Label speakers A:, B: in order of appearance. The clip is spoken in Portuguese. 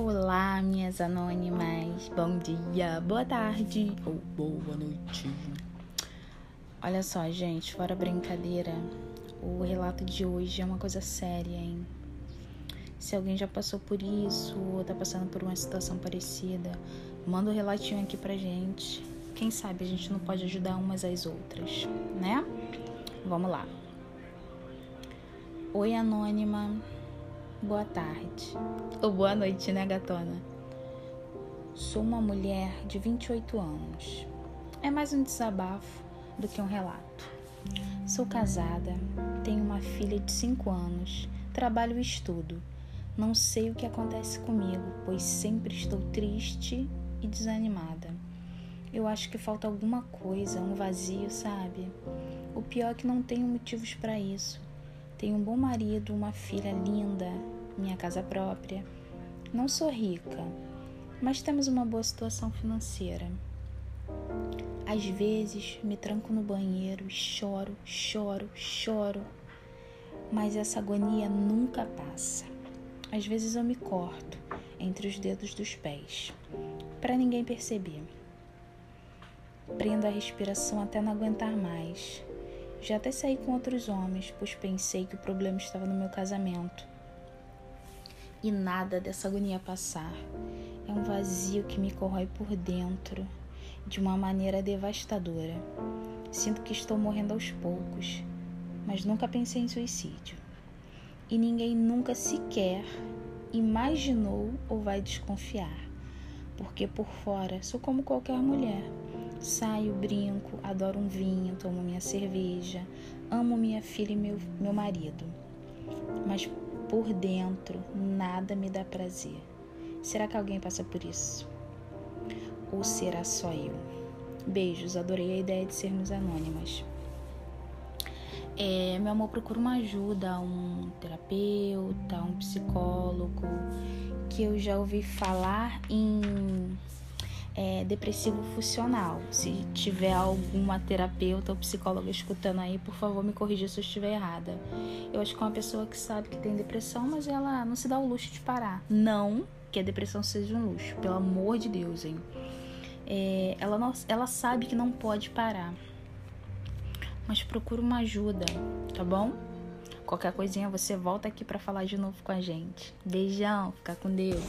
A: Olá, minhas anônimas. Bom dia, boa tarde ou boa noite. Olha só, gente, fora brincadeira, o relato de hoje é uma coisa séria, hein? Se alguém já passou por isso ou tá passando por uma situação parecida, manda um relatinho aqui pra gente. Quem sabe a gente não pode ajudar umas às outras, né? Vamos lá. Oi, anônima. Boa tarde. Ou boa noite, né, gatona? Sou uma mulher de 28 anos. É mais um desabafo do que um relato. Sou casada, tenho uma filha de 5 anos, trabalho e estudo. Não sei o que acontece comigo, pois sempre estou triste e desanimada. Eu acho que falta alguma coisa, um vazio, sabe? O pior é que não tenho motivos para isso. Tenho um bom marido, uma filha linda, minha casa própria. Não sou rica, mas temos uma boa situação financeira. Às vezes me tranco no banheiro e choro, choro, choro, mas essa agonia nunca passa. Às vezes eu me corto entre os dedos dos pés, para ninguém perceber. Prendo a respiração até não aguentar mais. Já até saí com outros homens, pois pensei que o problema estava no meu casamento. E nada dessa agonia passar. É um vazio que me corrói por dentro de uma maneira devastadora. Sinto que estou morrendo aos poucos, mas nunca pensei em suicídio. E ninguém nunca sequer imaginou ou vai desconfiar, porque por fora sou como qualquer mulher Saio, brinco, adoro um vinho, tomo minha cerveja, amo minha filha e meu, meu marido. Mas por dentro nada me dá prazer. Será que alguém passa por isso? Ou será só eu? Beijos, adorei a ideia de sermos anônimas. É, meu amor, procura uma ajuda, um terapeuta, um psicólogo, que eu já ouvi falar em é, depressivo funcional. Se tiver alguma terapeuta ou psicóloga escutando aí, por favor, me corrija se eu estiver errada. Eu acho que é uma pessoa que sabe que tem depressão, mas ela não se dá o luxo de parar. Não que a depressão seja um luxo, pelo amor de Deus, hein? É, ela, não, ela sabe que não pode parar. Mas procura uma ajuda, tá bom? Qualquer coisinha você volta aqui para falar de novo com a gente. Beijão, fica com Deus.